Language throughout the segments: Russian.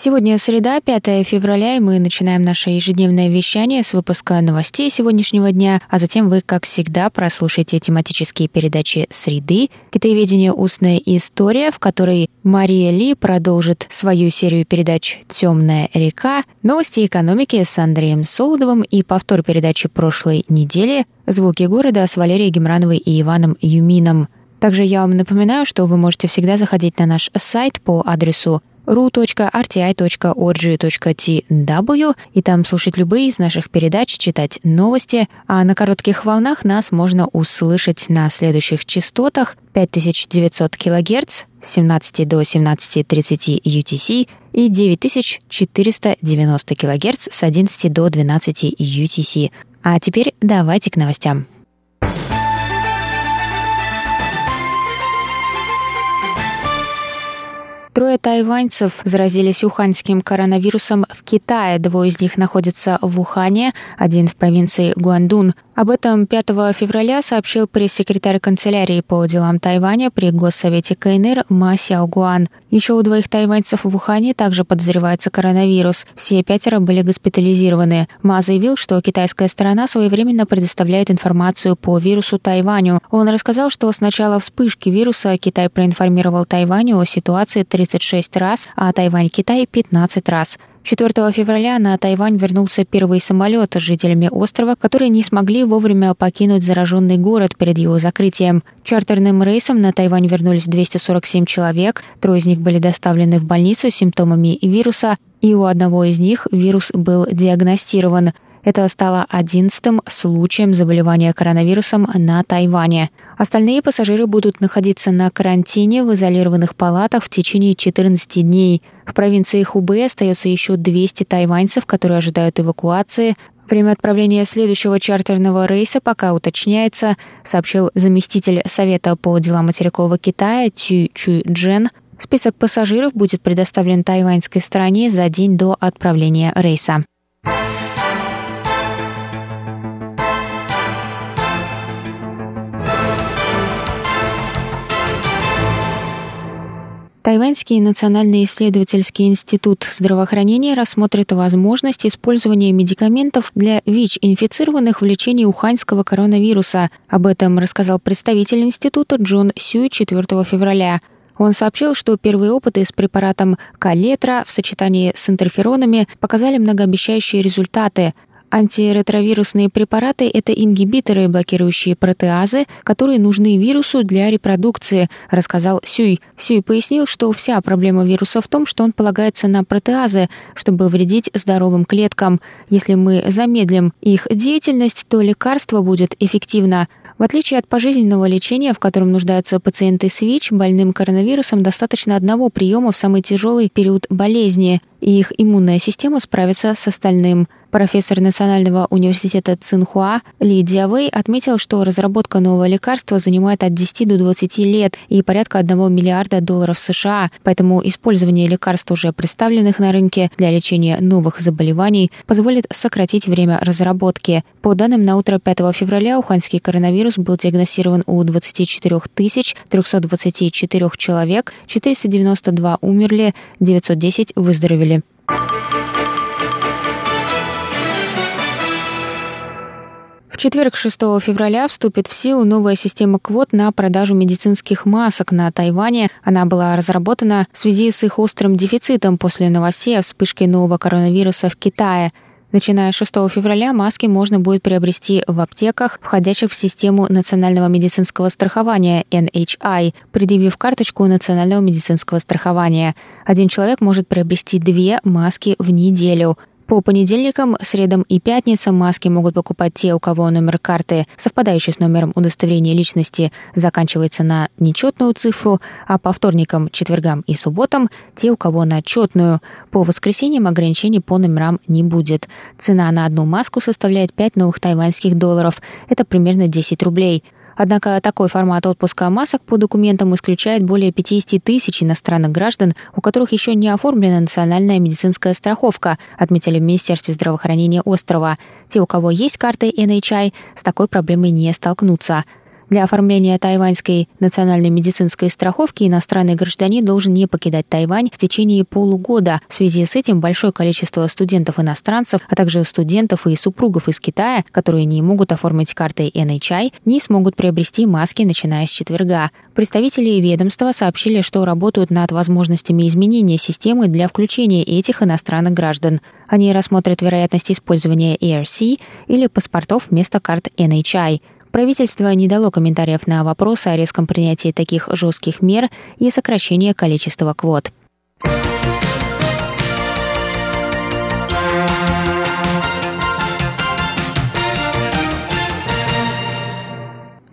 Сегодня среда, 5 февраля, и мы начинаем наше ежедневное вещание с выпуска новостей сегодняшнего дня, а затем вы, как всегда, прослушаете тематические передачи «Среды», «Китаеведение. Устная история», в которой Мария Ли продолжит свою серию передач «Темная река», новости экономики с Андреем Солодовым и повтор передачи прошлой недели «Звуки города» с Валерией Гемрановой и Иваном Юмином. Также я вам напоминаю, что вы можете всегда заходить на наш сайт по адресу ru.rti.org.tw и там слушать любые из наших передач, читать новости, а на коротких волнах нас можно услышать на следующих частотах 5900 кГц с 17 до 17.30 UTC и 9490 кГц с 11 до 12 UTC. А теперь давайте к новостям. Трое тайваньцев заразились уханьским коронавирусом в Китае. Двое из них находятся в Ухане, один в провинции Гуандун. Об этом 5 февраля сообщил пресс-секретарь канцелярии по делам Тайваня при Госсовете КНР Ма Сяогуан. Еще у двоих тайваньцев в Ухане также подозревается коронавирус. Все пятеро были госпитализированы. Ма заявил, что китайская сторона своевременно предоставляет информацию по вирусу Тайваню. Он рассказал, что с начала вспышки вируса Китай проинформировал Тайваню о ситуации 36 раз, а Тайвань-Китай 15 раз. 4 февраля на Тайвань вернулся первый самолет с жителями острова, которые не смогли вовремя покинуть зараженный город перед его закрытием. Чартерным рейсом на Тайвань вернулись 247 человек, трое из них были доставлены в больницу с симптомами вируса, и у одного из них вирус был диагностирован – это стало одиннадцатым случаем заболевания коронавирусом на Тайване. Остальные пассажиры будут находиться на карантине в изолированных палатах в течение 14 дней. В провинции Хубэй остается еще 200 тайваньцев, которые ожидают эвакуации. Время отправления следующего чартерного рейса пока уточняется, сообщил заместитель Совета по делам материкового Китая Тю Чу Джен. Список пассажиров будет предоставлен тайваньской стороне за день до отправления рейса. Тайваньский национальный исследовательский институт здравоохранения рассмотрит возможность использования медикаментов для ВИЧ-инфицированных в лечении уханьского коронавируса. Об этом рассказал представитель института Джон Сюй 4 февраля. Он сообщил, что первые опыты с препаратом калетра в сочетании с интерферонами показали многообещающие результаты. Антиретровирусные препараты – это ингибиторы, блокирующие протеазы, которые нужны вирусу для репродукции, рассказал Сюй. Сюй пояснил, что вся проблема вируса в том, что он полагается на протеазы, чтобы вредить здоровым клеткам. Если мы замедлим их деятельность, то лекарство будет эффективно. В отличие от пожизненного лечения, в котором нуждаются пациенты с ВИЧ, больным коронавирусом достаточно одного приема в самый тяжелый период болезни, и их иммунная система справится с остальным. Профессор Национального университета Цинхуа Ли Диавей отметил, что разработка нового лекарства занимает от 10 до 20 лет и порядка 1 миллиарда долларов США, поэтому использование лекарств, уже представленных на рынке для лечения новых заболеваний, позволит сократить время разработки. По данным на утро 5 февраля, уханьский коронавирус был диагностирован у 24 324 человек, 492 умерли, 910 выздоровели. Четверг, 6 февраля, вступит в силу новая система квот на продажу медицинских масок на Тайване. Она была разработана в связи с их острым дефицитом после новостей о вспышке нового коронавируса в Китае. Начиная с 6 февраля маски можно будет приобрести в аптеках, входящих в систему национального медицинского страхования NHI, предъявив карточку национального медицинского страхования. Один человек может приобрести две маски в неделю. По понедельникам, средам и пятницам маски могут покупать те, у кого номер карты, совпадающий с номером удостоверения личности, заканчивается на нечетную цифру, а по вторникам, четвергам и субботам те, у кого на четную. По воскресеньям ограничений по номерам не будет. Цена на одну маску составляет 5 новых тайваньских долларов. Это примерно 10 рублей. Однако такой формат отпуска масок по документам исключает более 50 тысяч иностранных граждан, у которых еще не оформлена национальная медицинская страховка, отметили в Министерстве здравоохранения острова. Те, у кого есть карты NHI, с такой проблемой не столкнутся. Для оформления тайваньской национальной медицинской страховки иностранный гражданин должен не покидать Тайвань в течение полугода. В связи с этим большое количество студентов-иностранцев, а также студентов и супругов из Китая, которые не могут оформить карты NHI, не смогут приобрести маски, начиная с четверга. Представители ведомства сообщили, что работают над возможностями изменения системы для включения этих иностранных граждан. Они рассмотрят вероятность использования ERC или паспортов вместо карт NHI. Правительство не дало комментариев на вопросы о резком принятии таких жестких мер и сокращении количества квот.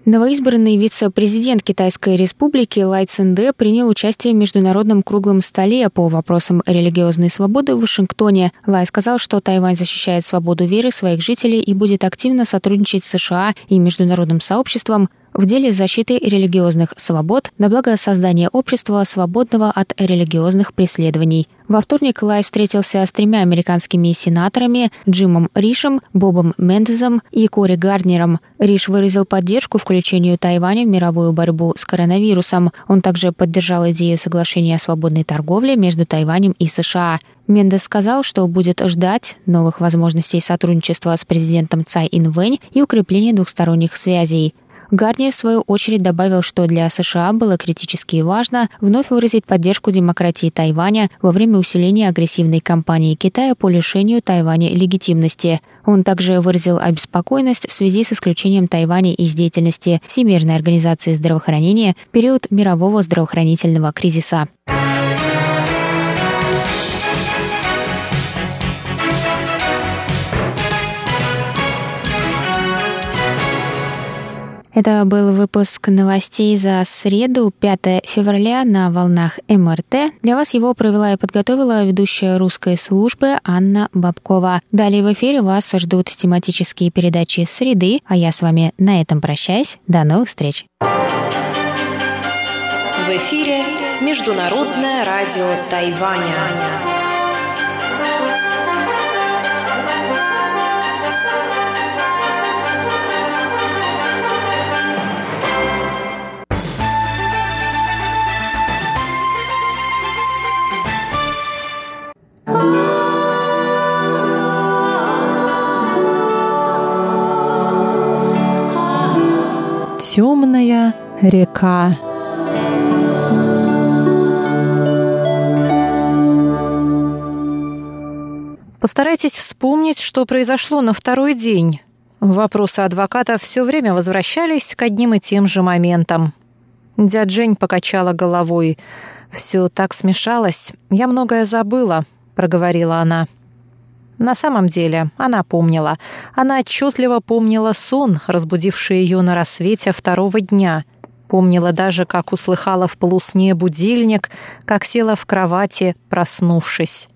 Новоизбранный вице-президент Китайской республики Лай Цинде принял участие в международном круглом столе по вопросам религиозной свободы в Вашингтоне. Лай сказал, что Тайвань защищает свободу веры своих жителей и будет активно сотрудничать с США и международным сообществом в деле защиты религиозных свобод на благо создания общества, свободного от религиозных преследований. Во вторник Лай встретился с тремя американскими сенаторами Джимом Ришем, Бобом Мендезом и Кори Гарднером. Риш выразил поддержку включению Тайваня в мировую борьбу с коронавирусом. Он также поддержал идею соглашения о свободной торговле между Тайванем и США. Мендес сказал, что будет ждать новых возможностей сотрудничества с президентом Цай Инвэнь и укрепления двухсторонних связей. Гарни, в свою очередь, добавил, что для США было критически важно вновь выразить поддержку демократии Тайваня во время усиления агрессивной кампании Китая по лишению Тайваня легитимности. Он также выразил обеспокоенность в связи с исключением Тайваня из деятельности Всемирной организации здравоохранения в период мирового здравоохранительного кризиса. Это был выпуск новостей за среду, 5 февраля на волнах МРТ. Для вас его провела и подготовила ведущая русской службы Анна Бабкова. Далее в эфире вас ждут тематические передачи «Среды», а я с вами на этом прощаюсь. До новых встреч! В эфире Международное радио Тайваня. Темная река. Постарайтесь вспомнить, что произошло на второй день. Вопросы адвоката все время возвращались к одним и тем же моментам. Дядь Жень покачала головой. «Все так смешалось. Я многое забыла», — проговорила она. На самом деле, она помнила. Она отчетливо помнила сон, разбудивший ее на рассвете второго дня. Помнила даже, как услыхала в полусне будильник, как села в кровати, проснувшись.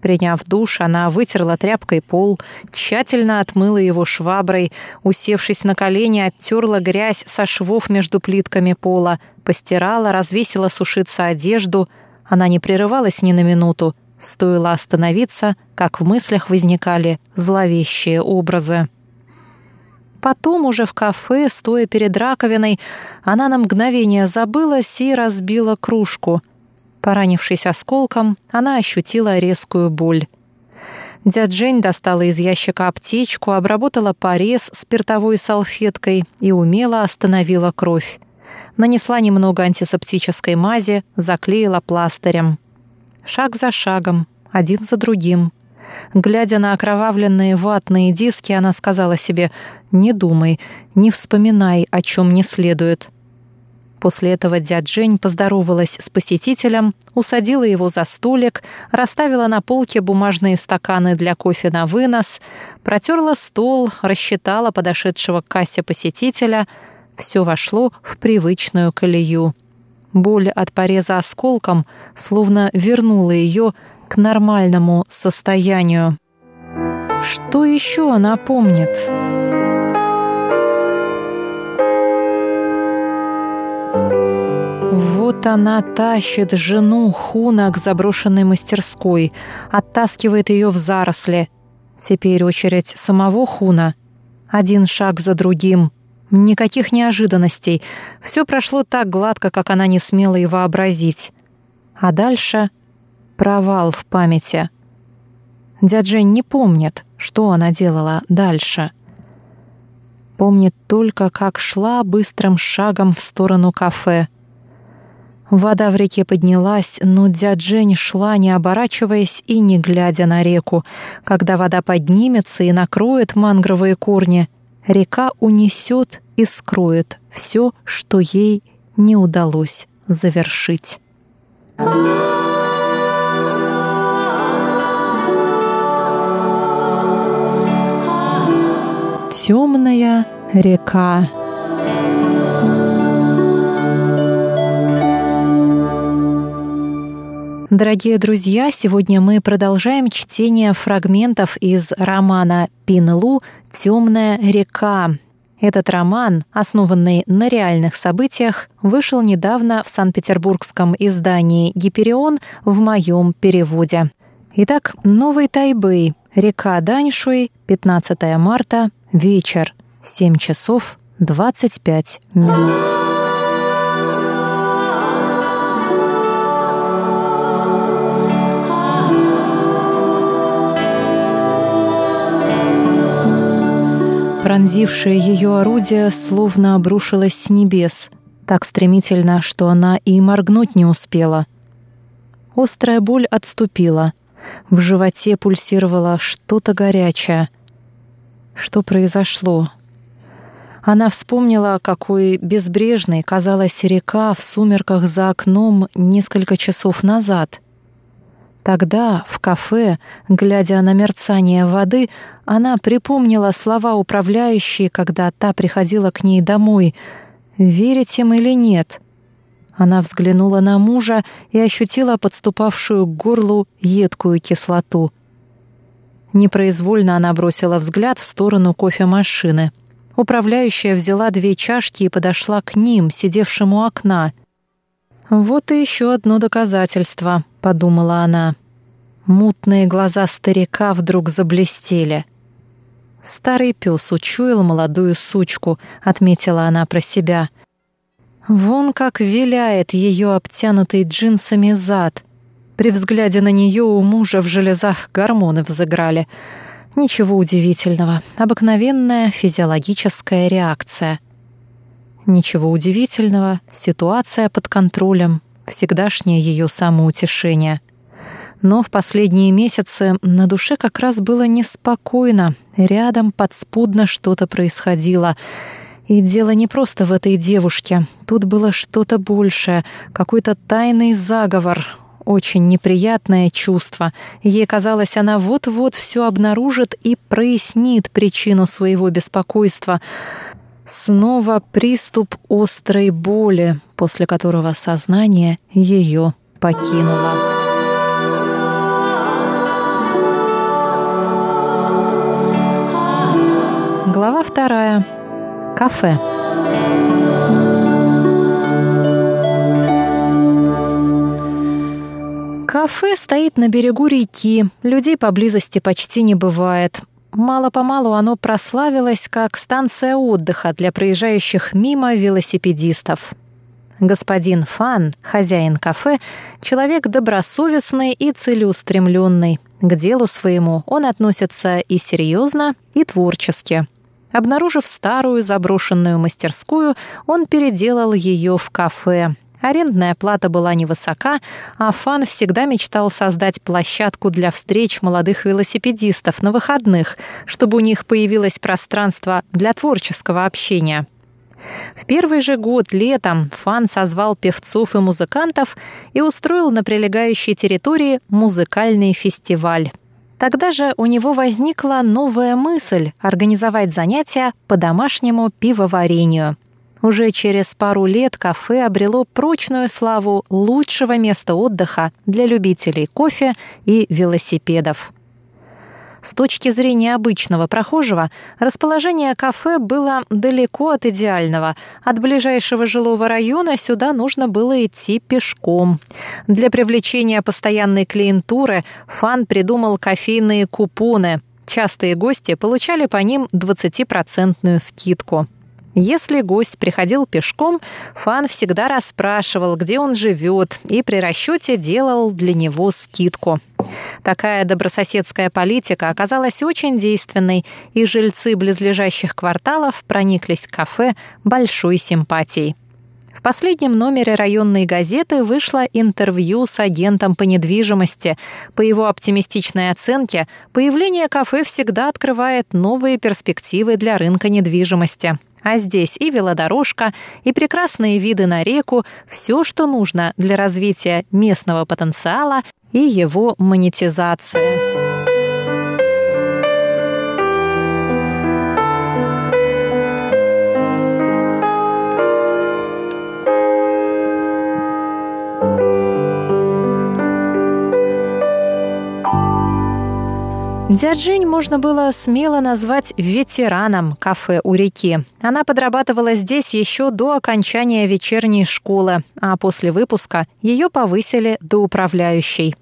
Приняв душ, она вытерла тряпкой пол, тщательно отмыла его шваброй, усевшись на колени, оттерла грязь со швов между плитками пола, постирала, развесила сушиться одежду. Она не прерывалась ни на минуту, Стоило остановиться, как в мыслях возникали зловещие образы. Потом уже в кафе, стоя перед раковиной, она на мгновение забылась и разбила кружку. Поранившись осколком, она ощутила резкую боль. Дядь Жень достала из ящика аптечку, обработала порез спиртовой салфеткой и умело остановила кровь. Нанесла немного антисептической мази, заклеила пластырем шаг за шагом, один за другим. Глядя на окровавленные ватные диски, она сказала себе «Не думай, не вспоминай, о чем не следует». После этого дядь Жень поздоровалась с посетителем, усадила его за столик, расставила на полке бумажные стаканы для кофе на вынос, протерла стол, рассчитала подошедшего к кассе посетителя. Все вошло в привычную колею. Боль от пореза осколком словно вернула ее к нормальному состоянию. Что еще она помнит? Вот она тащит жену Хуна к заброшенной мастерской, оттаскивает ее в заросли. Теперь очередь самого Хуна. Один шаг за другим. Никаких неожиданностей. Все прошло так гладко, как она не смела и вообразить. А дальше провал в памяти. Дядя Жень не помнит, что она делала дальше. Помнит только, как шла быстрым шагом в сторону кафе. Вода в реке поднялась, но дядь Жень шла, не оборачиваясь и не глядя на реку. Когда вода поднимется и накроет мангровые корни, река унесет и скроет все, что ей не удалось завершить. Темная река. Дорогие друзья, сегодня мы продолжаем чтение фрагментов из романа Пинлу «Темная река». Этот роман, основанный на реальных событиях, вышел недавно в Санкт-Петербургском издании «Гиперион» в моем переводе. Итак, Новый Тайбэй, река Даньшуй, 15 марта, вечер, 7 часов 25 минут. Пронзившее ее орудие словно обрушилось с небес, так стремительно, что она и моргнуть не успела. Острая боль отступила. В животе пульсировало что-то горячее. Что произошло? Она вспомнила, какой безбрежной казалась река в сумерках за окном несколько часов назад — Тогда, в кафе, глядя на мерцание воды, она припомнила слова управляющей, когда та приходила к ней домой. «Верить им или нет?» Она взглянула на мужа и ощутила подступавшую к горлу едкую кислоту. Непроизвольно она бросила взгляд в сторону кофемашины. Управляющая взяла две чашки и подошла к ним, сидевшим у окна. «Вот и еще одно доказательство», — подумала она. Мутные глаза старика вдруг заблестели. «Старый пес учуял молодую сучку», — отметила она про себя. «Вон как виляет ее обтянутый джинсами зад. При взгляде на нее у мужа в железах гормоны взыграли. Ничего удивительного, обыкновенная физиологическая реакция». Ничего удивительного, ситуация под контролем, всегдашнее ее самоутешение. Но в последние месяцы на душе как раз было неспокойно, рядом подспудно что-то происходило. И дело не просто в этой девушке, тут было что-то большее, какой-то тайный заговор, очень неприятное чувство. Ей казалось, она вот-вот все обнаружит и прояснит причину своего беспокойства. Снова приступ острой боли, после которого сознание ее покинуло. Глава вторая. Кафе. Кафе стоит на берегу реки, людей поблизости почти не бывает. Мало-помалу оно прославилось как станция отдыха для проезжающих мимо велосипедистов. Господин Фан, хозяин кафе, человек добросовестный и целеустремленный. К делу своему он относится и серьезно, и творчески. Обнаружив старую заброшенную мастерскую, он переделал ее в кафе, Арендная плата была невысока, а Фан всегда мечтал создать площадку для встреч молодых велосипедистов на выходных, чтобы у них появилось пространство для творческого общения. В первый же год летом Фан созвал певцов и музыкантов и устроил на прилегающей территории музыкальный фестиваль. Тогда же у него возникла новая мысль – организовать занятия по домашнему пивоварению. Уже через пару лет кафе обрело прочную славу лучшего места отдыха для любителей кофе и велосипедов. С точки зрения обычного прохожего, расположение кафе было далеко от идеального. От ближайшего жилого района сюда нужно было идти пешком. Для привлечения постоянной клиентуры Фан придумал кофейные купоны. Частые гости получали по ним 20% скидку. Если гость приходил пешком, Фан всегда расспрашивал, где он живет, и при расчете делал для него скидку. Такая добрососедская политика оказалась очень действенной, и жильцы близлежащих кварталов прониклись к кафе большой симпатией. В последнем номере районной газеты вышло интервью с агентом по недвижимости. По его оптимистичной оценке, появление кафе всегда открывает новые перспективы для рынка недвижимости. А здесь и велодорожка, и прекрасные виды на реку, все, что нужно для развития местного потенциала и его монетизации. Дяджинь можно было смело назвать ветераном кафе у реки. Она подрабатывала здесь еще до окончания вечерней школы, а после выпуска ее повысили до управляющей.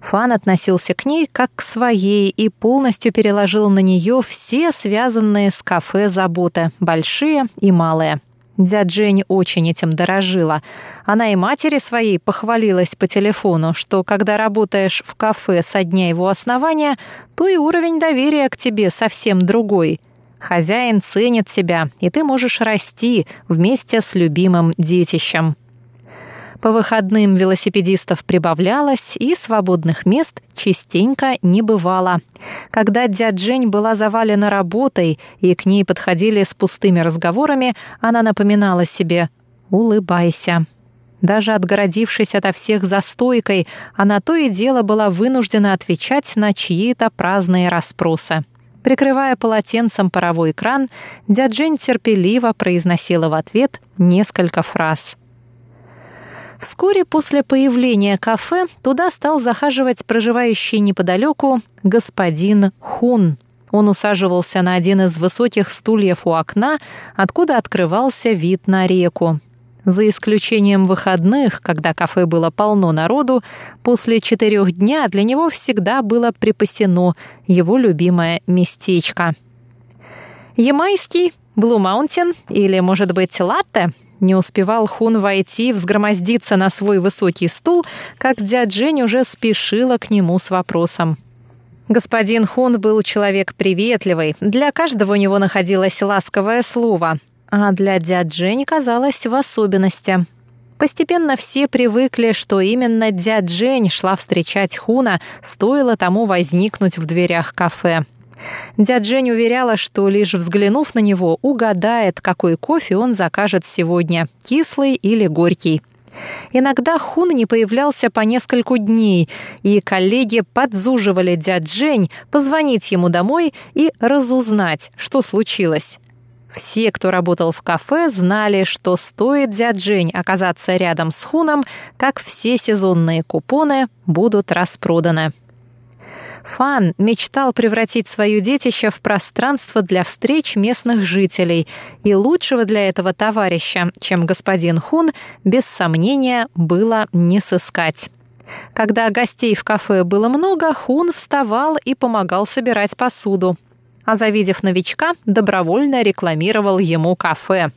Фан относился к ней как к своей и полностью переложил на нее все связанные с кафе заботы, большие и малые. Дядя Жень очень этим дорожила. Она и матери своей похвалилась по телефону, что когда работаешь в кафе со дня его основания, то и уровень доверия к тебе совсем другой. Хозяин ценит тебя, и ты можешь расти вместе с любимым детищем. По выходным велосипедистов прибавлялось, и свободных мест частенько не бывало. Когда дядь Жень была завалена работой, и к ней подходили с пустыми разговорами, она напоминала себе «Улыбайся». Даже отгородившись ото всех за стойкой, она то и дело была вынуждена отвечать на чьи-то праздные расспросы. Прикрывая полотенцем паровой кран, дядь Жень терпеливо произносила в ответ несколько фраз. Вскоре после появления кафе туда стал захаживать проживающий неподалеку господин Хун. Он усаживался на один из высоких стульев у окна, откуда открывался вид на реку. За исключением выходных, когда кафе было полно народу, после четырех дня для него всегда было припасено его любимое местечко. Ямайский, Блу Маунтин или, может быть, латте не успевал Хун войти, взгромоздиться на свой высокий стул, как дядь Жень уже спешила к нему с вопросом. Господин Хун был человек приветливый, для каждого у него находилось ласковое слово, а для дядь Жень казалось в особенности. Постепенно все привыкли, что именно дядь Жень шла встречать Хуна, стоило тому возникнуть в дверях кафе. Дядь Жень уверяла, что лишь взглянув на него, угадает, какой кофе он закажет сегодня – кислый или горький. Иногда Хун не появлялся по нескольку дней, и коллеги подзуживали дядь Жень позвонить ему домой и разузнать, что случилось. Все, кто работал в кафе, знали, что стоит дядь Жень оказаться рядом с Хуном, как все сезонные купоны будут распроданы. Фан мечтал превратить свое детище в пространство для встреч местных жителей, и лучшего для этого товарища, чем господин Хун, без сомнения, было не сыскать. Когда гостей в кафе было много, Хун вставал и помогал собирать посуду. А завидев новичка, добровольно рекламировал ему кафе.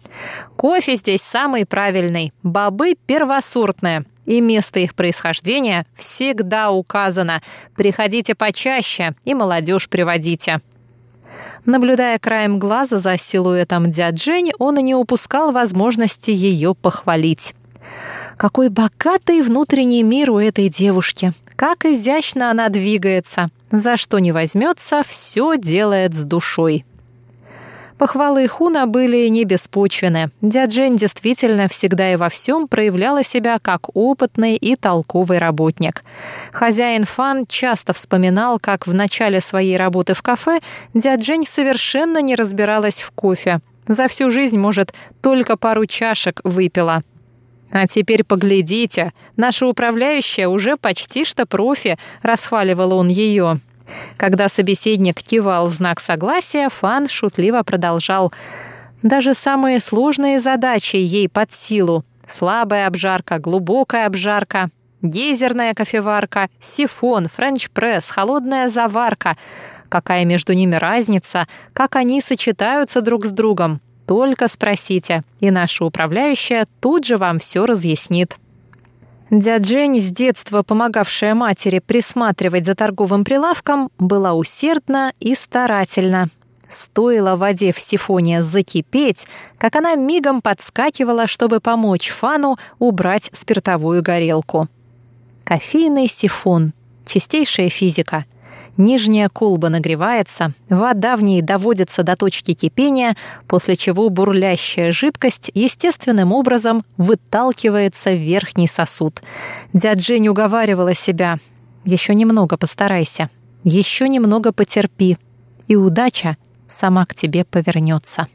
«Кофе здесь самый правильный, бобы первосортные и место их происхождения всегда указано. Приходите почаще и молодежь приводите. Наблюдая краем глаза за силуэтом дядь Жень, он и не упускал возможности ее похвалить. Какой богатый внутренний мир у этой девушки. Как изящно она двигается. За что не возьмется, все делает с душой. Похвалы Хуна были не беспочвены. Дяджень действительно всегда и во всем проявляла себя как опытный и толковый работник. Хозяин Фан часто вспоминал, как в начале своей работы в кафе Дяджень совершенно не разбиралась в кофе. За всю жизнь, может, только пару чашек выпила. А теперь поглядите, наша управляющая уже почти что профи, расхваливал он ее. Когда собеседник кивал в знак согласия, Фан шутливо продолжал. Даже самые сложные задачи ей под силу. Слабая обжарка, глубокая обжарка, гейзерная кофеварка, сифон, френч-пресс, холодная заварка. Какая между ними разница, как они сочетаются друг с другом. Только спросите, и наша управляющая тут же вам все разъяснит. Дядя Жень, с детства помогавшая матери присматривать за торговым прилавком, была усердна и старательна. Стоило воде в сифоне закипеть, как она мигом подскакивала, чтобы помочь Фану убрать спиртовую горелку. Кофейный сифон. Чистейшая физика. Нижняя колба нагревается, вода в ней доводится до точки кипения, после чего бурлящая жидкость естественным образом выталкивается в верхний сосуд. Дядь Жень уговаривала себя. «Еще немного постарайся, еще немного потерпи, и удача сама к тебе повернется».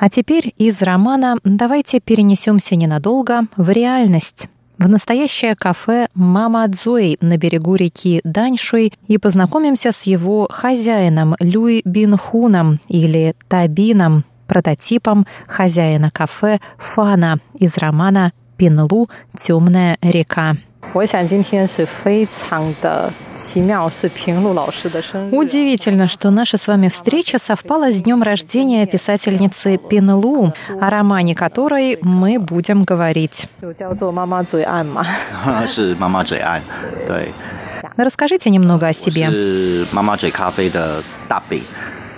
А теперь из романа давайте перенесемся ненадолго в реальность в настоящее кафе «Мама Цзуэй» на берегу реки Даньшуй и познакомимся с его хозяином Люй Бинхуном или Табином, прототипом хозяина кафе Фана из романа Пинлу «Темная река». Удивительно, что наша с вами встреча совпала с днем рождения писательницы Пинлу, о романе которой мы будем говорить. Расскажите немного о себе.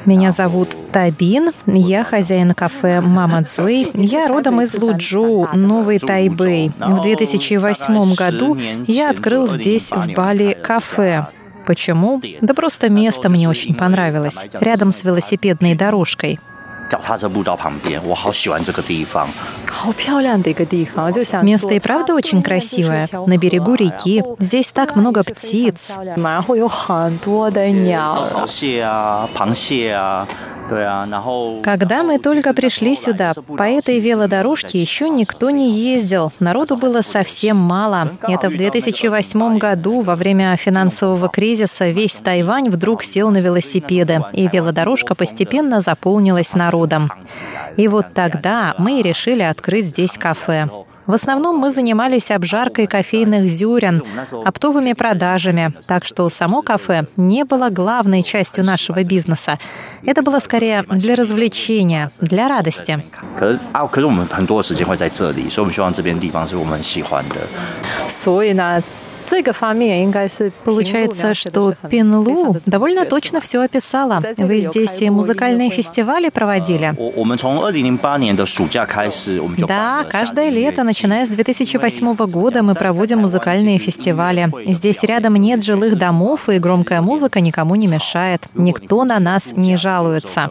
Меня зовут Табин, я хозяин кафе Мама Цуэй. Я родом из Луджоу, Новый Тайбэй. В 2008 году я открыл здесь, в Бали, кафе. Почему? Да просто место мне очень понравилось. Рядом с велосипедной дорожкой. 脚踏车步道旁边，我好喜欢这个地方。Место и правда очень красивое. На берегу реки. Здесь так много птиц. Когда мы только пришли сюда, по этой велодорожке еще никто не ездил. Народу было совсем мало. Это в 2008 году, во время финансового кризиса, весь Тайвань вдруг сел на велосипеды, и велодорожка постепенно заполнилась народом. И вот тогда мы решили открыть здесь кафе. В основном мы занимались обжаркой кофейных зюрен, оптовыми продажами, так что само кафе не было главной частью нашего бизнеса. Это было скорее для развлечения, для радости. Получается, что Пинлу довольно точно все описала. Вы здесь и музыкальные фестивали проводили? Да, каждое лето, начиная с 2008 года, мы проводим музыкальные фестивали. Здесь рядом нет жилых домов, и громкая музыка никому не мешает. Никто на нас не жалуется.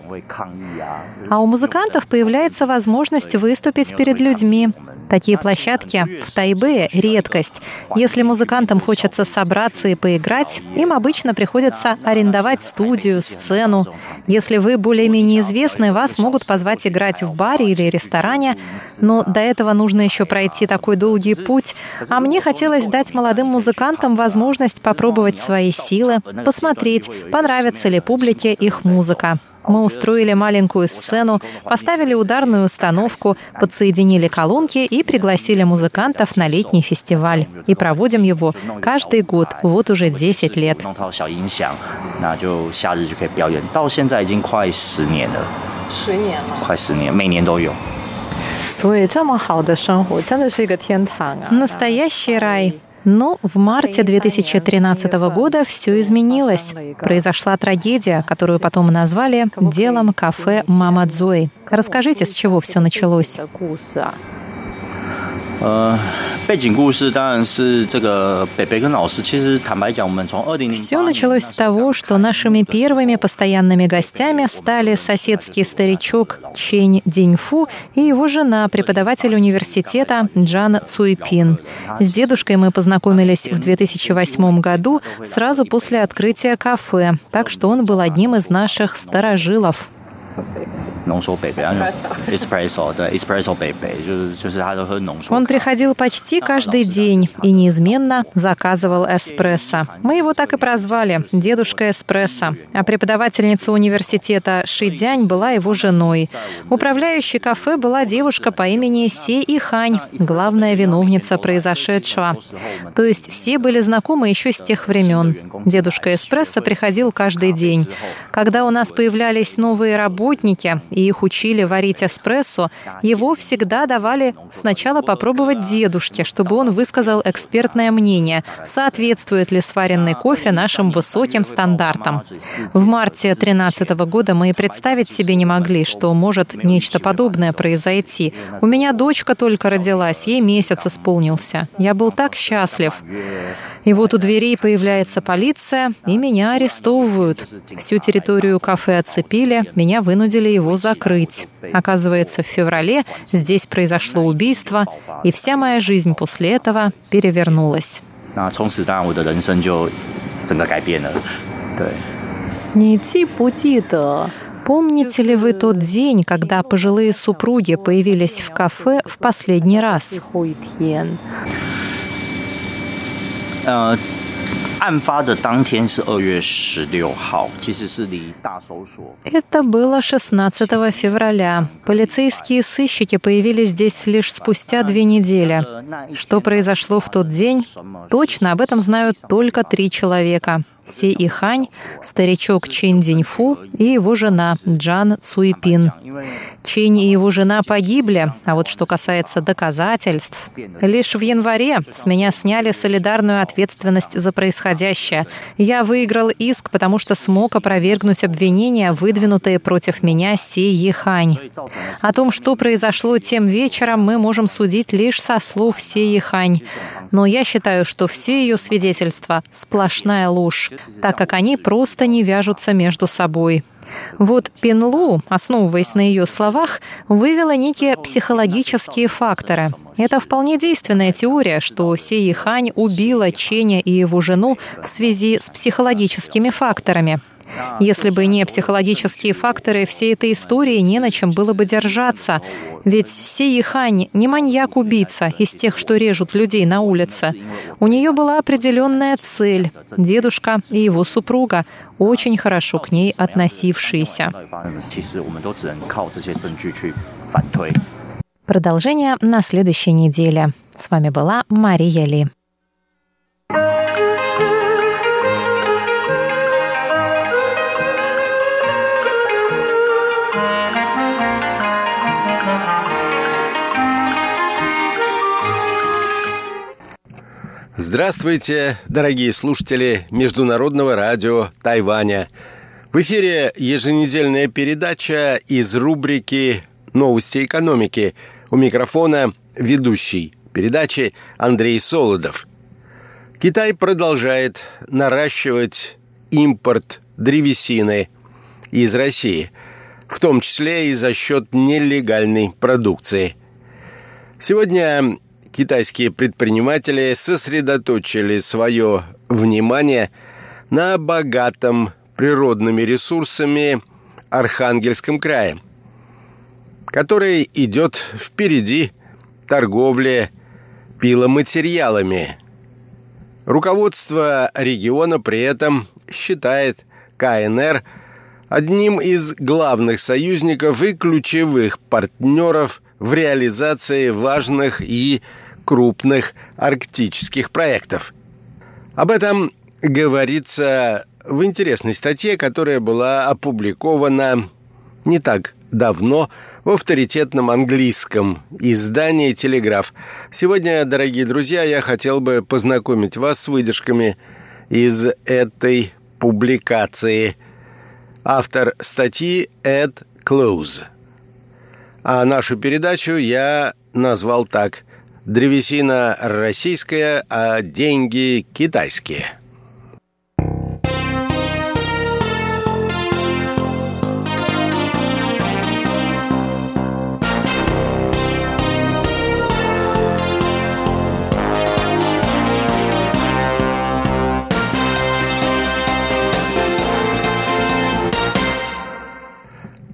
А у музыкантов появляется возможность выступить перед людьми. Такие площадки в Тайбе — редкость. Если музыкантам хочется собраться и поиграть, им обычно приходится арендовать студию, сцену. Если вы более-менее известны, вас могут позвать играть в баре или ресторане, но до этого нужно еще пройти такой долгий путь. А мне хотелось дать молодым музыкантам возможность попробовать свои силы, посмотреть, понравится ли публике их музыка. Мы устроили маленькую сцену, поставили ударную установку, подсоединили колонки и пригласили музыкантов на летний фестиваль. И проводим его каждый год, вот уже 10 лет. Настоящий рай. Но в марте 2013 года все изменилось. Произошла трагедия, которую потом назвали «делом кафе Мама Цзой». Расскажите, с чего все началось? 呃，背景故事当然是这个北北跟老师。其实坦白讲，我们从二零 Все началось с того, что нашими первыми постоянными гостями стали соседский старичок Чень Диньфу и его жена, преподаватель университета Джан Цуйпин. С дедушкой мы познакомились в 2008 году, сразу после открытия кафе, так что он был одним из наших старожилов. 浓缩北北，espresso，对，espresso 北北，就是就是他都喝浓缩。Он приходил почти каждый день и неизменно заказывал эспрессо. Мы его так и прозвали – дедушка эспрессо. А преподавательница университета Шидянь была его женой. Управляющей кафе была девушка по имени Се Ихань, главная виновница произошедшего. То есть все были знакомы еще с тех времен. Дедушка эспрессо приходил каждый день. Когда у нас появлялись новые работники, и их учили варить эспрессо, его всегда давали сначала попробовать дедушке, чтобы он высказал экспертное мнение, соответствует ли сваренный кофе нашим высоким стандартам. В марте 2013 года мы и представить себе не могли, что может нечто подобное произойти. У меня дочка только родилась, ей месяц исполнился. Я был так счастлив. И вот у дверей появляется полиция, и меня арестовывают. Всю территорию кафе оцепили, меня вынудили его закрыть. Оказывается, в феврале здесь произошло убийство, и вся моя жизнь после этого перевернулась. Помните ли вы тот день, когда пожилые супруги появились в кафе в последний раз? 呃，案发的当天是二月十六号，其实是离大搜索。Это было 16 февраля. Полицейские сыщики появились здесь лишь спустя две недели. Что произошло в тот день? Точно об этом знают только три человека. Се Ихань, старичок Чен Диньфу и его жена Джан Цуйпин. Чень и его жена погибли, а вот что касается доказательств, лишь в январе с меня сняли солидарную ответственность за происходящее. Я выиграл иск, потому что смог опровергнуть обвинения, выдвинутые против меня Се Ихань. О том, что произошло тем вечером, мы можем судить лишь со слов Се Ихань. Но я считаю, что все ее свидетельства — сплошная ложь так как они просто не вяжутся между собой. Вот Пинлу, основываясь на ее словах, вывела некие психологические факторы. Это вполне действенная теория, что Сей Хань убила Ченя и его жену в связи с психологическими факторами – если бы не психологические факторы, всей этой истории не на чем было бы держаться. Ведь Сей Хань не маньяк-убийца из тех, что режут людей на улице. У нее была определенная цель. Дедушка и его супруга, очень хорошо к ней относившиеся. Продолжение на следующей неделе. С вами была Мария Ли. Здравствуйте, дорогие слушатели Международного радио Тайваня. В эфире еженедельная передача из рубрики «Новости экономики». У микрофона ведущий передачи Андрей Солодов. Китай продолжает наращивать импорт древесины из России, в том числе и за счет нелегальной продукции. Сегодня китайские предприниматели сосредоточили свое внимание на богатом природными ресурсами Архангельском крае, который идет впереди торговли пиломатериалами. Руководство региона при этом считает КНР одним из главных союзников и ключевых партнеров в реализации важных и крупных арктических проектов. Об этом говорится в интересной статье, которая была опубликована не так давно в авторитетном английском издании «Телеграф». Сегодня, дорогие друзья, я хотел бы познакомить вас с выдержками из этой публикации. Автор статьи Эд Клоуз. А нашу передачу я назвал так «Древесина российская, а деньги китайские».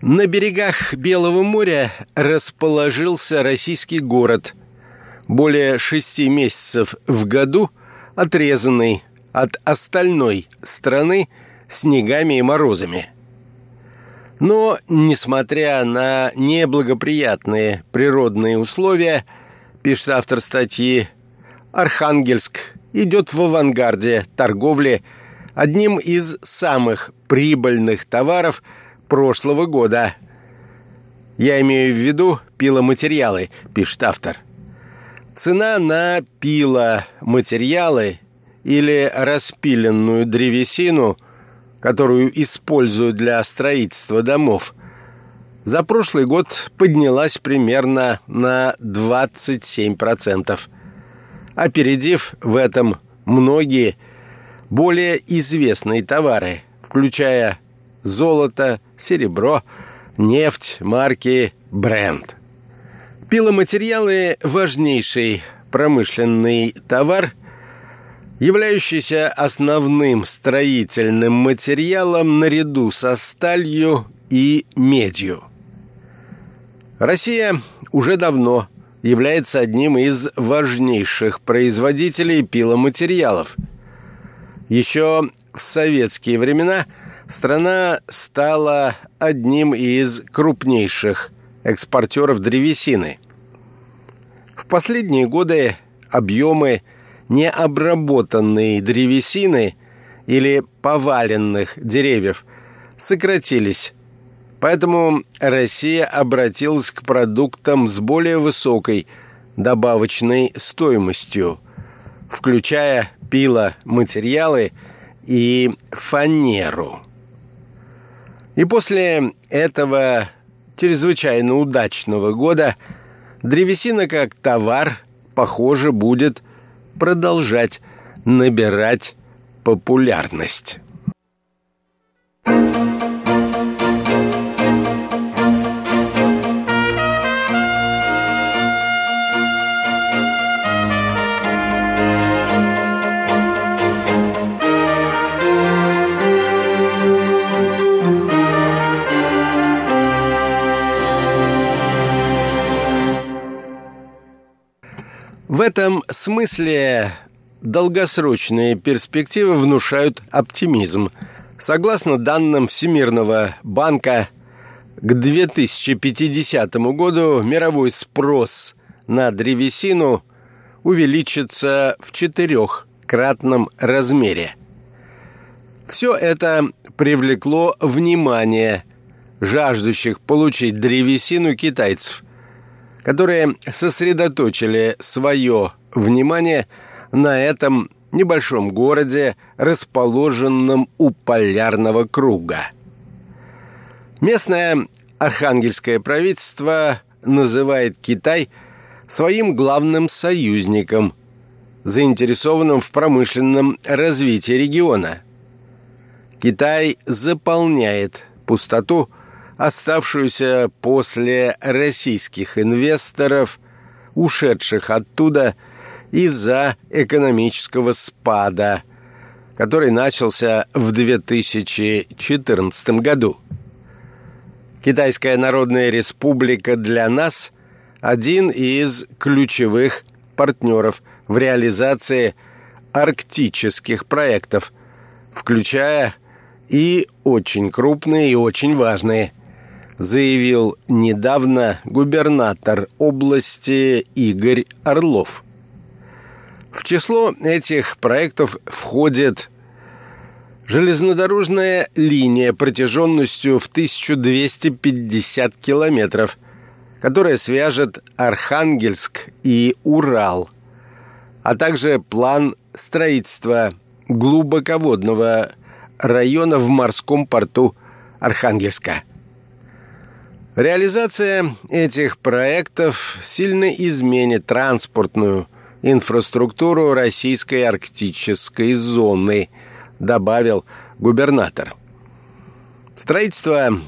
На берегах Белого моря расположился российский город, более шести месяцев в году отрезанный от остальной страны снегами и морозами. Но, несмотря на неблагоприятные природные условия, пишет автор статьи, Архангельск идет в авангарде торговли одним из самых прибыльных товаров – прошлого года. Я имею в виду пиломатериалы, пишет автор. Цена на пиломатериалы или распиленную древесину, которую используют для строительства домов, за прошлый год поднялась примерно на 27%, опередив в этом многие более известные товары, включая золото, серебро, нефть марки «Бренд». Пиломатериалы – важнейший промышленный товар, являющийся основным строительным материалом наряду со сталью и медью. Россия уже давно является одним из важнейших производителей пиломатериалов. Еще в советские времена – страна стала одним из крупнейших экспортеров древесины. В последние годы объемы необработанной древесины или поваленных деревьев сократились, поэтому Россия обратилась к продуктам с более высокой добавочной стоимостью, включая пиломатериалы и фанеру. И после этого чрезвычайно удачного года древесина как товар, похоже, будет продолжать набирать популярность. Этом смысле долгосрочные перспективы внушают оптимизм. Согласно данным Всемирного банка, к 2050 году мировой спрос на древесину увеличится в четырехкратном размере. Все это привлекло внимание жаждущих получить древесину китайцев, которые сосредоточили свое внимание на этом небольшом городе, расположенном у полярного круга. Местное архангельское правительство называет Китай своим главным союзником, заинтересованным в промышленном развитии региона. Китай заполняет пустоту – оставшуюся после российских инвесторов, ушедших оттуда из-за экономического спада, который начался в 2014 году. Китайская Народная Республика для нас – один из ключевых партнеров в реализации арктических проектов, включая и очень крупные и очень важные – заявил недавно губернатор области Игорь Орлов. В число этих проектов входит Железнодорожная линия протяженностью в 1250 километров, которая свяжет Архангельск и Урал, а также план строительства глубоководного района в морском порту Архангельска. Реализация этих проектов сильно изменит транспортную инфраструктуру российской арктической зоны, добавил губернатор. Строительство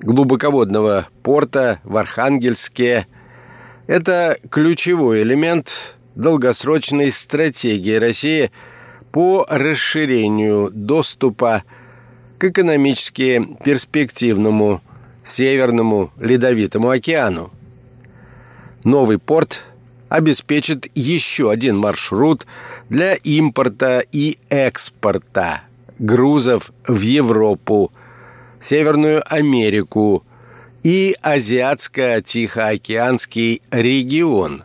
глубоководного порта в Архангельске – это ключевой элемент долгосрочной стратегии России по расширению доступа к экономически перспективному Северному Ледовитому океану. Новый порт обеспечит еще один маршрут для импорта и экспорта грузов в Европу, Северную Америку и Азиатско-Тихоокеанский регион.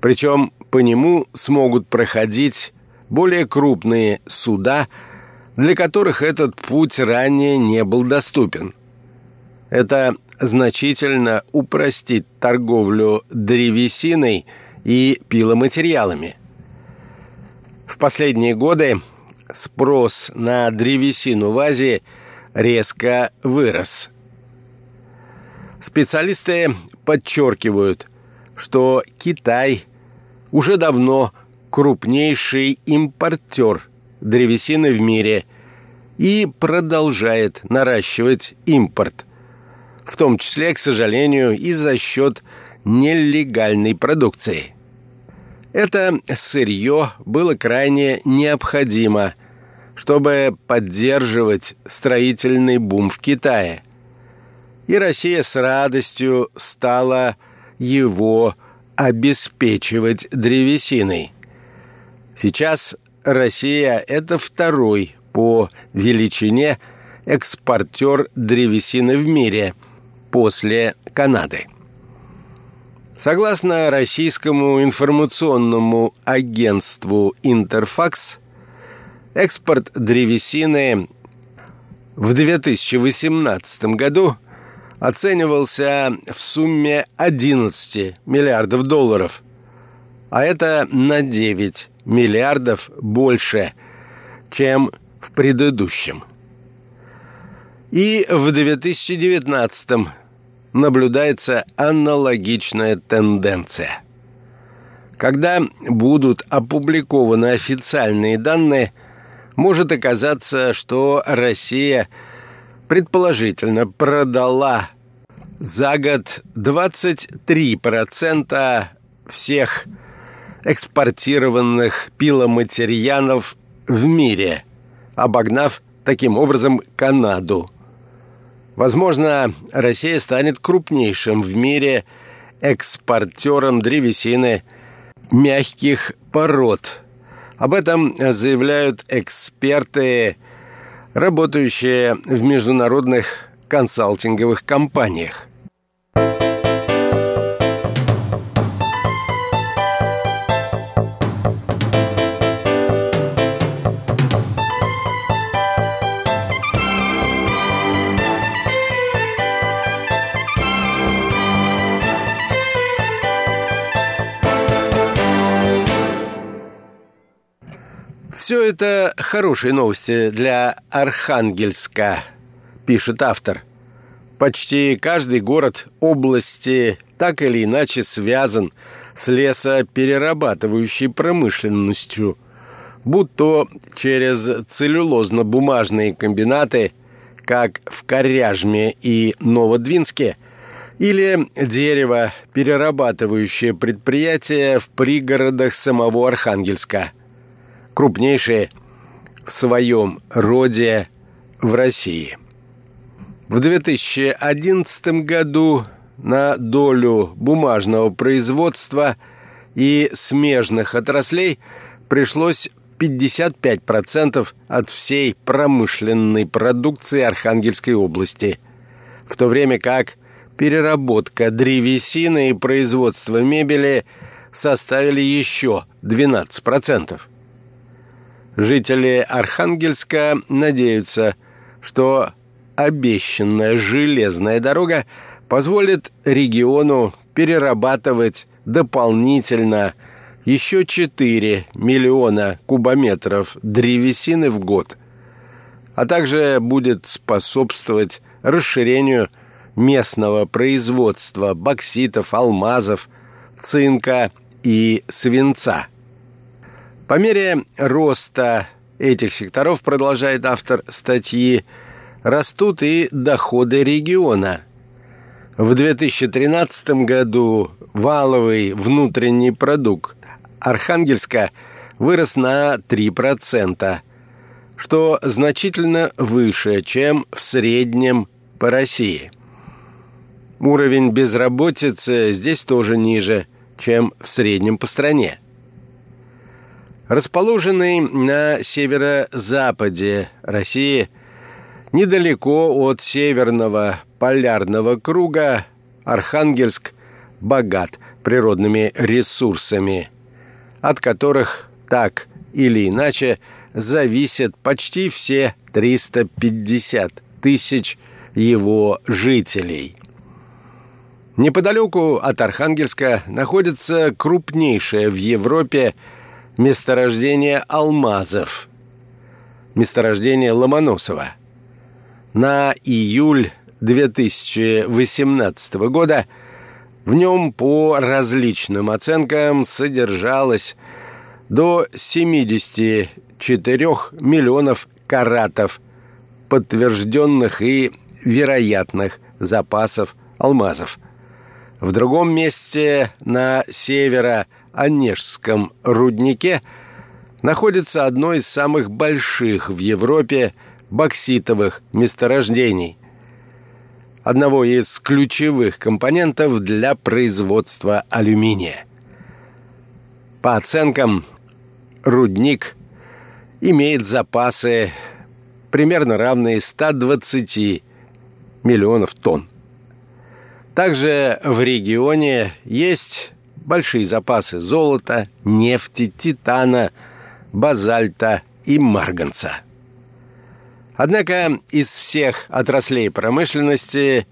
Причем по нему смогут проходить более крупные суда, для которых этот путь ранее не был доступен – это значительно упростит торговлю древесиной и пиломатериалами. В последние годы спрос на древесину в Азии резко вырос. Специалисты подчеркивают, что Китай уже давно крупнейший импортер древесины в мире и продолжает наращивать импорт – в том числе, к сожалению, и за счет нелегальной продукции. Это сырье было крайне необходимо, чтобы поддерживать строительный бум в Китае. И Россия с радостью стала его обеспечивать древесиной. Сейчас Россия – это второй по величине экспортер древесины в мире – после Канады. Согласно российскому информационному агентству «Интерфакс», экспорт древесины в 2018 году оценивался в сумме 11 миллиардов долларов, а это на 9 миллиардов больше, чем в предыдущем. И в 2019 наблюдается аналогичная тенденция. Когда будут опубликованы официальные данные, может оказаться, что Россия предположительно продала за год 23% всех экспортированных пиломатериалов в мире, обогнав таким образом Канаду – Возможно, Россия станет крупнейшим в мире экспортером древесины мягких пород. Об этом заявляют эксперты, работающие в международных консалтинговых компаниях. Все это хорошие новости для Архангельска, пишет автор. Почти каждый город области так или иначе связан с лесоперерабатывающей промышленностью, будь то через целлюлозно-бумажные комбинаты, как в Коряжме и Новодвинске, или дерево перерабатывающее предприятие в пригородах самого Архангельска – крупнейшие в своем роде в России. В 2011 году на долю бумажного производства и смежных отраслей пришлось 55% от всей промышленной продукции Архангельской области, в то время как переработка древесины и производство мебели составили еще 12%. Жители Архангельска надеются, что обещанная железная дорога позволит региону перерабатывать дополнительно еще 4 миллиона кубометров древесины в год, а также будет способствовать расширению местного производства бокситов, алмазов, цинка и свинца. По мере роста этих секторов, продолжает автор статьи, растут и доходы региона. В 2013 году валовый внутренний продукт Архангельска вырос на 3%, что значительно выше, чем в среднем по России. Уровень безработицы здесь тоже ниже, чем в среднем по стране. Расположенный на северо-западе России, недалеко от северного полярного круга, Архангельск богат природными ресурсами, от которых так или иначе зависят почти все 350 тысяч его жителей. Неподалеку от Архангельска находится крупнейшее в Европе месторождение алмазов, месторождение Ломоносова. На июль 2018 года в нем по различным оценкам содержалось до 74 миллионов каратов подтвержденных и вероятных запасов алмазов. В другом месте на северо-Онежском руднике находится одно из самых больших в Европе бокситовых месторождений, одного из ключевых компонентов для производства алюминия. По оценкам, рудник имеет запасы примерно равные 120 миллионов тонн. Также в регионе есть большие запасы золота, нефти, титана, базальта и марганца. Однако из всех отраслей промышленности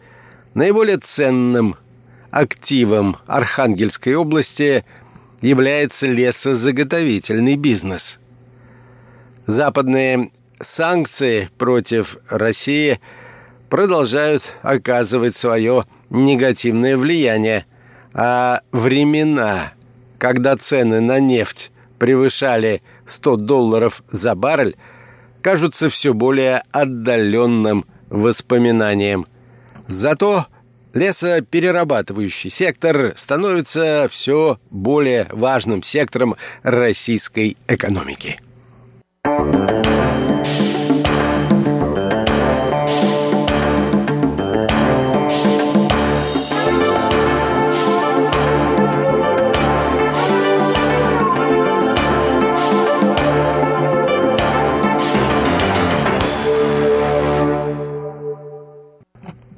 наиболее ценным активом Архангельской области является лесозаготовительный бизнес. Западные санкции против России продолжают оказывать свое негативное влияние, а времена, когда цены на нефть превышали 100 долларов за баррель, кажутся все более отдаленным воспоминанием. Зато лесоперерабатывающий сектор становится все более важным сектором российской экономики.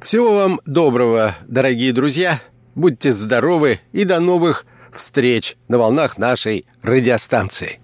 Всего вам доброго, дорогие друзья. Будьте здоровы и до новых встреч на волнах нашей радиостанции.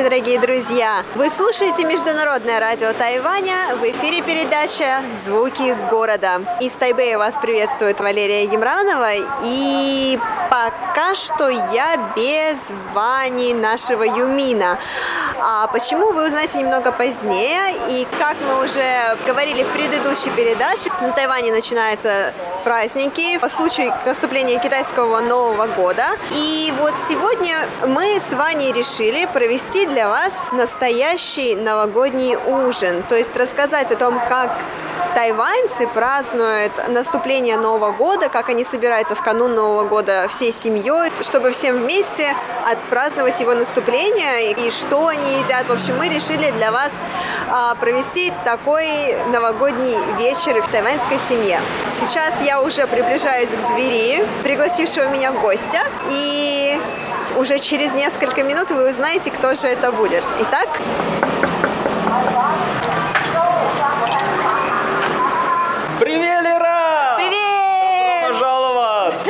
Здравствуйте, дорогие друзья! Вы слушаете Международное радио Тайваня. В эфире передача «Звуки города». Из Тайбэя вас приветствует Валерия Емранова. И пока что я без Вани, нашего Юмина. А почему, вы узнаете немного позднее. И как мы уже говорили в предыдущей передаче, на Тайване начинаются праздники по случаю наступления китайского Нового года. И вот сегодня мы с Ваней решили провести для вас настоящий новогодний ужин. То есть рассказать о том, как тайваньцы празднуют наступление Нового года, как они собираются в канун Нового года всей семьей, чтобы всем вместе отпраздновать его наступление и что они едят. В общем, мы решили для вас а, провести такой новогодний вечер в тайваньской семье. Сейчас я уже приближаюсь к двери пригласившего меня гостя и уже через несколько минут вы узнаете, кто же это будет. Итак, Привет, Лера! Привет! Добро пожаловать!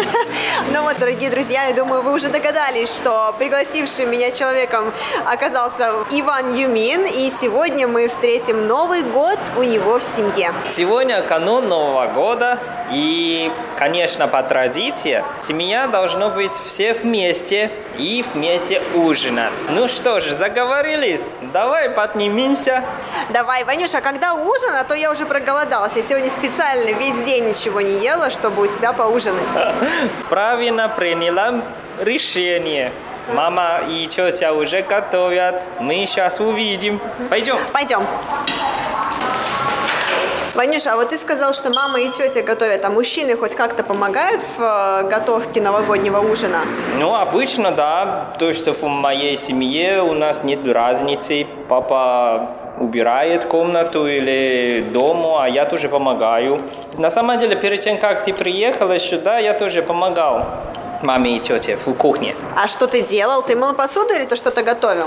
Ну вот, дорогие друзья, я думаю, вы уже догадались, что пригласившим меня человеком оказался Иван Юмин, и сегодня мы встретим Новый год у него в семье. Сегодня канун Нового года, и, конечно, по традиции, семья должно быть все вместе и вместе ужинать. Ну что ж, заговорились? Давай поднимемся. Давай, Ванюша, когда ужин, а то я уже проголодалась. Я сегодня специально весь день ничего не ела, чтобы у тебя поужинать. Правильно приняла решение. Мама и тетя уже готовят. Мы сейчас увидим. Пойдем. Пойдем. Ванюша, а вот ты сказал, что мама и тетя готовят, а мужчины хоть как-то помогают в э, готовке новогоднего ужина? Ну, обычно, да. То есть в моей семье у нас нет разницы. Папа убирает комнату или дому, а я тоже помогаю. На самом деле, перед тем, как ты приехала сюда, я тоже помогал маме и тете в кухне. А что ты делал? Ты мыл посуду или ты что-то готовил?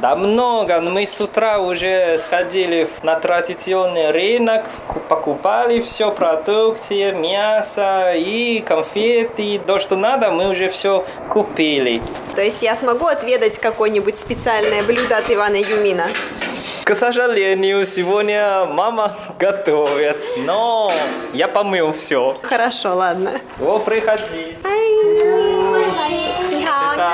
Да много. Мы с утра уже сходили на традиционный рынок, ку- покупали все, продукты, мясо и конфеты. То, что надо, мы уже все купили. То есть я смогу отведать какое-нибудь специальное блюдо от Ивана Юмина? К сожалению, сегодня мама готовит, но я помыл все. Хорошо, ладно. О, приходи. Это-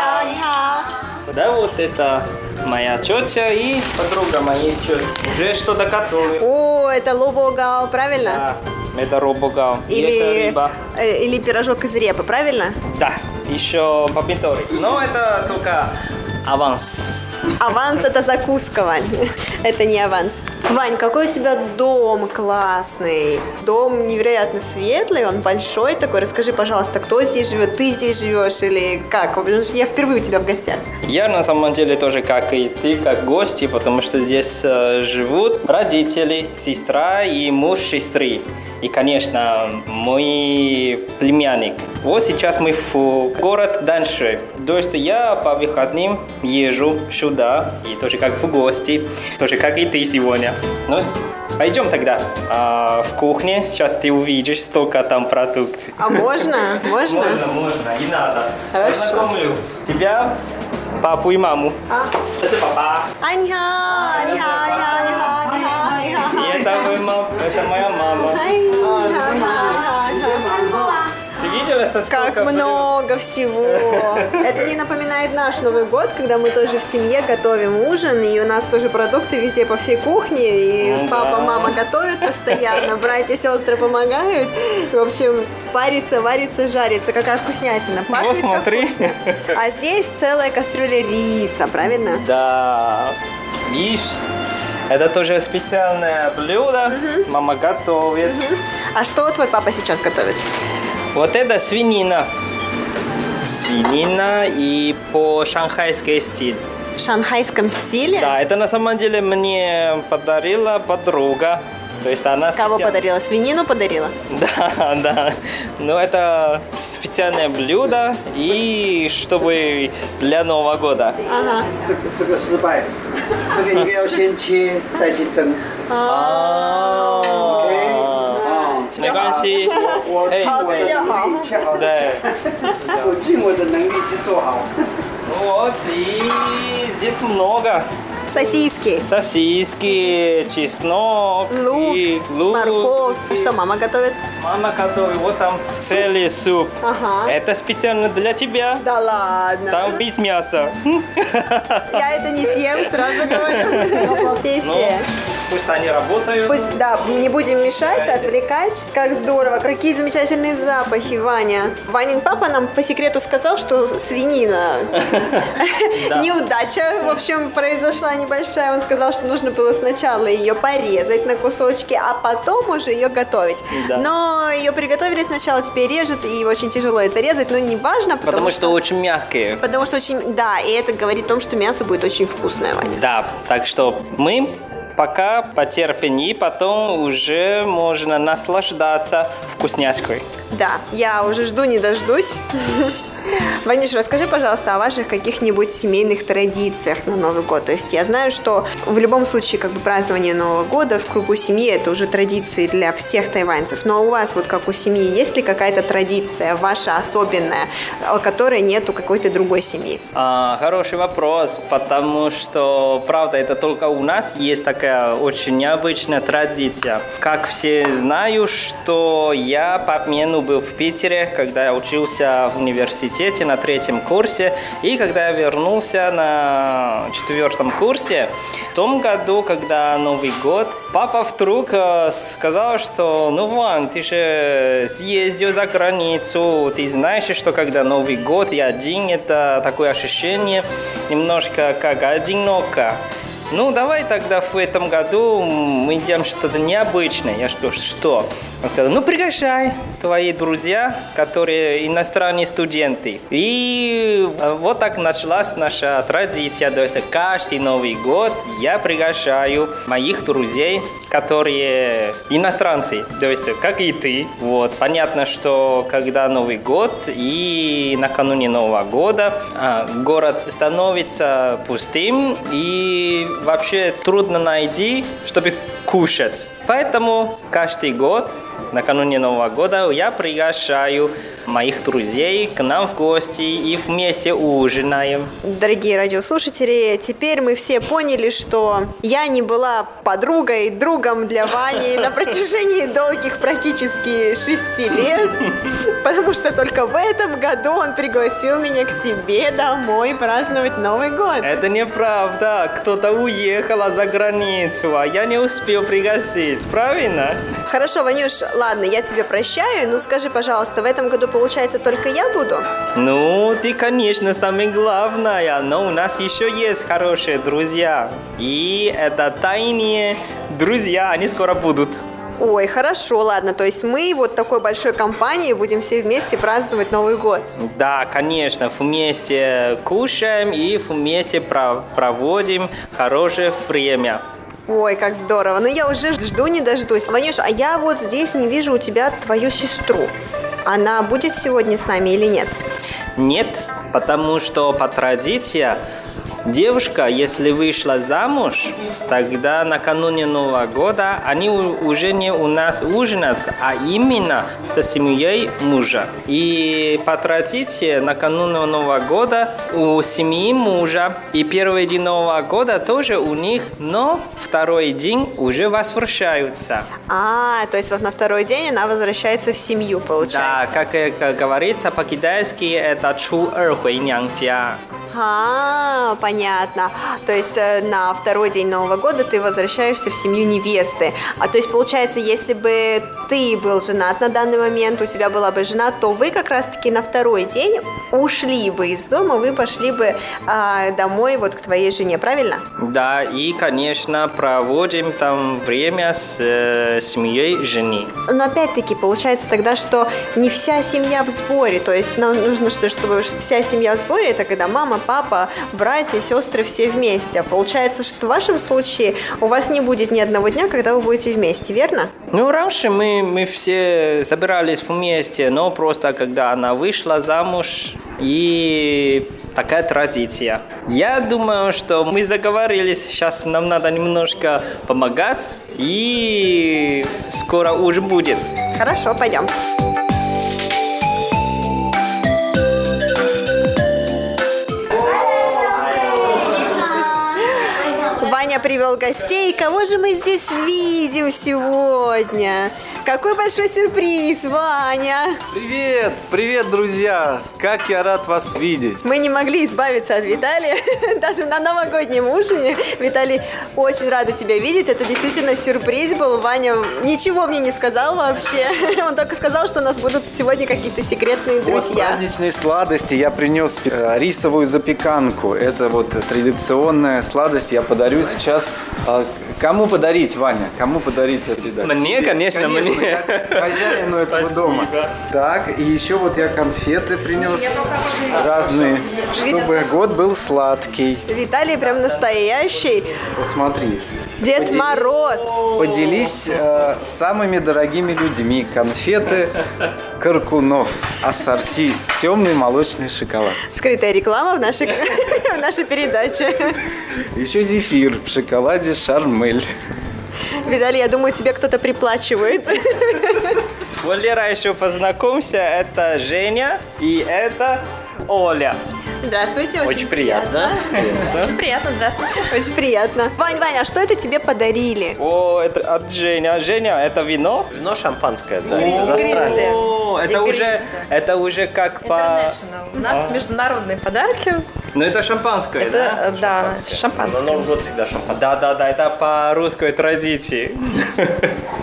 Да, вот это моя тетя и подруга моей тети. Уже что-то готовит. О, это лобогал, правильно? Да, это робогал. И это Или, рыба. э, или пирожок из репы, правильно? Да, еще помидоры. Но это только аванс. Аванс это закуска, Вань. Это не аванс. Вань, какой у тебя дом классный. Дом невероятно светлый, он большой такой. Расскажи, пожалуйста, кто здесь живет? Ты здесь живешь или как? Потому что я впервые у тебя в гостях. Я на самом деле тоже, как и ты, как гости, потому что здесь э, живут родители, сестра и муж сестры. И, конечно, мой племянник. Вот сейчас мы в город дальше. То есть я по выходным езжу сюда, и тоже как в гости, тоже как и ты сегодня. Ну, пойдем тогда а, в кухне. Сейчас ты увидишь, столько там продукций. А можно? Можно? Можно, можно, и надо. Хорошо. Познакомлю тебя, папу и маму. А. Это папа. Аньха, аньха, аньха, аньха, это Как столько блюд? много всего. Это мне напоминает наш Новый год, когда мы тоже в семье готовим ужин, и у нас тоже продукты везде по всей кухне, и Ну папа, да. мама готовят постоянно, братья, сестры помогают. В общем, парится, варится, жарится. Какая вкуснятина. Пахнет Вот как смотри. вкусно. А здесь целая кастрюля риса, правильно? Да. Видишь, это тоже специальное блюдо. Мама готовит. А что твой папа сейчас готовит? Вот это свинина. Свинина и по шанхайской стиль. В шанхайском стиле? Да, это на самом деле мне подарила подруга. То есть она... Кого подарила? Свинину подарила? Да, да. Ну, это специальное блюдо, и чтобы для Нового года. Ага. 哦， 没关系。我哎尽我的能力切好，对，我尽我的能力去做好。 вот и здесь много. Сосиски. Сосиски, чеснок Лук, и лук. морковь. Что мама готовит? Мама готовит, вот там целый суп. Ага. Это специально для тебя. Да ладно. Там без мяса. Я это не съем, сразу говорю. Ну, пусть они работают. Пусть, да, не будем мешать, отвлекать. Как здорово, какие замечательные запахи, Ваня. Ванин папа нам по секрету сказал, что свинина. Да. Неудача, в общем, произошла небольшая. Он сказал, что нужно было сначала ее порезать на кусочки, а потом уже ее готовить. Да. Но ее приготовили сначала, теперь режет, и очень тяжело это резать, но не важно, потому, Потому что очень мягкие. Потому что очень, да, и это говорит о том, что мясо будет очень вкусное, Ваня. Да, так что мы пока потерпим, и потом уже можно наслаждаться вкусняшкой. Да, я уже жду, не дождусь. Ванюш, расскажи, пожалуйста, о ваших каких-нибудь семейных традициях на Новый год. То есть я знаю, что в любом случае как бы празднование Нового года в кругу семьи это уже традиции для всех тайваньцев. Но у вас вот как у семьи есть ли какая-то традиция ваша особенная, которой нет у какой-то другой семьи? А, хороший вопрос, потому что, правда, это только у нас есть такая очень необычная традиция. Как все знают, что я по обмену был в Питере, когда я учился в университете на третьем курсе, и когда я вернулся на четвертом курсе, в том году, когда Новый год, папа вдруг э, сказал, что ну Ван, ты же съездил за границу, ты знаешь, что когда Новый год и один, это такое ощущение немножко как одиноко. Ну, давай тогда в этом году мы делаем что-то необычное. Я что, что? Он сказал, ну, приглашай твои друзья, которые иностранные студенты. И вот так началась наша традиция. То есть каждый Новый год я приглашаю моих друзей, которые иностранцы, то есть как и ты. Вот. Понятно, что когда Новый год и накануне Нового года а, город становится пустым и вообще трудно найти, чтобы кушать. Поэтому каждый год накануне Нового года я приглашаю моих друзей к нам в гости и вместе ужинаем. Дорогие радиослушатели, теперь мы все поняли, что я не была подругой, другом для Вани на протяжении долгих практически шести лет, потому что только в этом году он пригласил меня к себе домой праздновать Новый год. Это неправда. Кто-то уехал за границу, а я не успел пригласить. Правильно? Хорошо, Ванюш, ладно, я тебе прощаю. Ну скажи, пожалуйста, в этом году получается, только я буду? Ну, ты, конечно, самая главная, но у нас еще есть хорошие друзья. И это тайные друзья, они скоро будут. Ой, хорошо, ладно. То есть мы вот такой большой компанией будем все вместе праздновать Новый год. Да, конечно, вместе кушаем и вместе проводим хорошее время. Ой, как здорово. Ну я уже жду не дождусь. Ванюш, а я вот здесь не вижу у тебя твою сестру. Она будет сегодня с нами или нет? Нет, потому что по традиции Девушка, если вышла замуж, тогда накануне Нового года они уже не у нас ужинают, а именно со семьей мужа. И по традиции накануне Нового года у семьи мужа и первый день Нового года тоже у них, но второй день уже возвращаются. А, то есть вот на второй день она возвращается в семью, получается? Да, как, говорится по-китайски, это чу эр хуй а, понятно. То есть э, на второй день Нового года ты возвращаешься в семью невесты. А то есть получается, если бы ты был женат на данный момент, у тебя была бы жена, то вы как раз-таки на второй день ушли бы из дома, вы пошли бы а, домой вот к твоей жене, правильно? Да, и, конечно, проводим там время с э, семьей жены. Но опять-таки получается тогда, что не вся семья в сборе, то есть нам нужно, что, чтобы вся семья в сборе, это когда мама, папа, братья, сестры все вместе. Получается, что в вашем случае у вас не будет ни одного дня, когда вы будете вместе, верно? Ну, раньше мы, мы все собирались вместе, но просто когда она вышла замуж, и такая традиция. Я думаю, что мы договорились, сейчас нам надо немножко помогать, и скоро уже будет. Хорошо, пойдем. Привел гостей. Кого же мы здесь видим сегодня? Какой большой сюрприз, Ваня! Привет! Привет, друзья! Как я рад вас видеть! Мы не могли избавиться от Виталия, даже на новогоднем ужине. Виталий, очень рада тебя видеть. Это действительно сюрприз был. Ваня ничего мне не сказал вообще. Он только сказал, что у нас будут сегодня какие-то секретные друзья. Вот праздничные сладости. Я принес э, рисовую запеканку. Это вот традиционная сладость. Я подарю сейчас а, Кому подарить, Ваня? Кому подарить это передачу? Мне, конечно, конечно мне. Хозяину этого Спасибо. дома. Так, и еще вот я конфеты принес разные, чтобы год был сладкий. Виталий прям настоящий. Посмотри. Дед Поделись. Мороз. Поделись э, с самыми дорогими людьми. Конфеты Каркунов. Ассорти. Темный молочный шоколад. Скрытая реклама в нашей, в нашей передаче. Еще зефир в шоколаде Шармель. Видали, я думаю, тебе кто-то приплачивает. Валера, еще познакомься, это Женя и это Оля. Здравствуйте, очень, Очень приятно. Очень приятно, здравствуйте. Очень приятно. Вань, Ваня, а что это тебе подарили? О, это от Женя. Женя, это вино? Вино шампанское, да. О, это уже, это уже как по... У нас международные подарки. Ну это шампанское, Это, да? да, шампанское. На Новый год всегда шампанское. Да, да, да, это по русской традиции.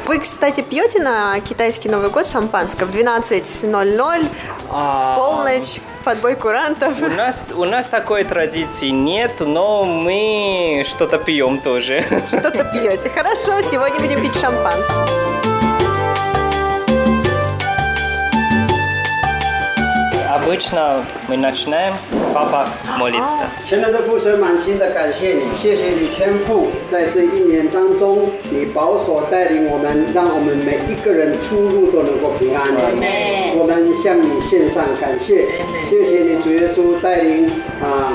Вы, кстати, пьете на китайский Новый год шампанское в 12.00, в полночь, под бой курантов. У нас, у нас такой традиции нет, но мы что-то пьем тоже. Что-то пьете. Хорошо, сегодня будем пить шампанское. Обычно мы начинаем, папа молится. 亲爱的父神，满心的感谢你，谢谢你天父，在这一年当中，你保守带领我们，让我们每一个人出入都能够平安。我们向你献上感谢，谢谢你主耶稣带领啊。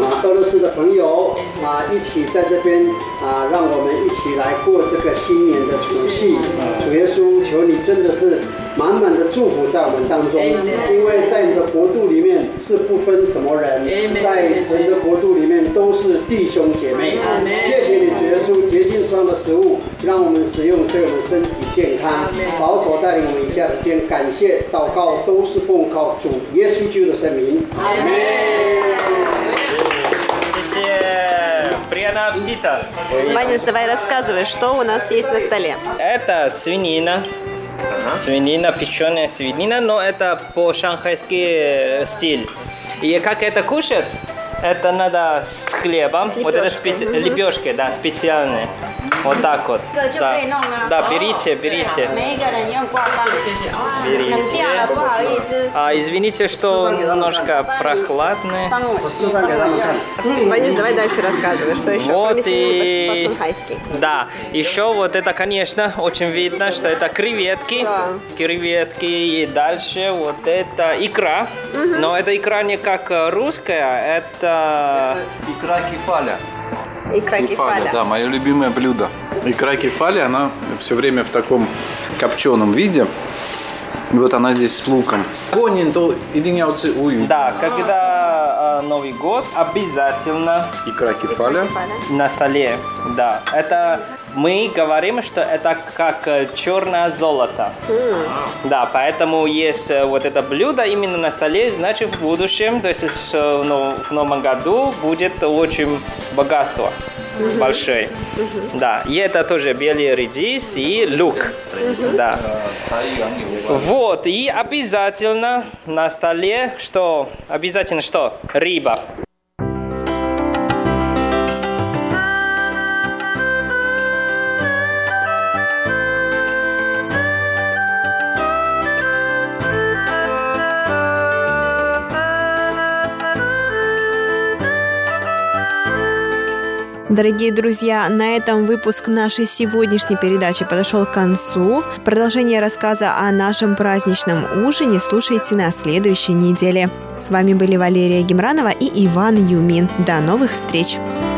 啊，俄罗斯的朋友啊，一起在这边啊，让我们一起来过这个新年的除夕。主耶稣，求你真的是 满满的祝福在我们当中，因为在你的国度里面是不分什么人，在神的国度里面都是弟兄姐妹。谢谢你，主耶稣，洁净双的食物，让我们食用，对我们身体健康，保守带领我们一下子间，感谢祷告都是奉靠主耶稣基督的圣名。阿门。 Приятного аппетита! Ванюш, давай рассказывай, что у нас есть на столе. Это свинина. Свинина, печеная свинина, но это по-шанхайски стиль. И как это кушать? Это надо с хлебом. вот это специ... лепешки, да, специальные. Вот так вот. Да, да берите, берите. Берите. А, извините, что немножко прохладные. Ванюш, давай дальше рассказывай, что еще, Вот и-. Да, еще вот это, конечно, очень видно, что это креветки. Креветки и дальше вот это икра. Но эта икра не как э, русская, это... Икра кефаля. Икра кефаля. да, мое любимое блюдо. Икра кефаля, она все время в таком копченом виде. И вот она здесь с луком. Гонин, то. Да, когда э, Новый год, обязательно Икра кефаля. на столе. Да, это мы говорим, что это как э, черное золото. Да, поэтому есть э, вот это блюдо именно на столе, значит в будущем, то есть э, в нов- в новом году будет очень богатство большое. Да, и это тоже белый редис и лук. Да. Вот, и обязательно на столе, что? Обязательно что? Рыба. Дорогие друзья, на этом выпуск нашей сегодняшней передачи подошел к концу. Продолжение рассказа о нашем праздничном ужине слушайте на следующей неделе. С вами были Валерия Гемранова и Иван Юмин. До новых встреч! 城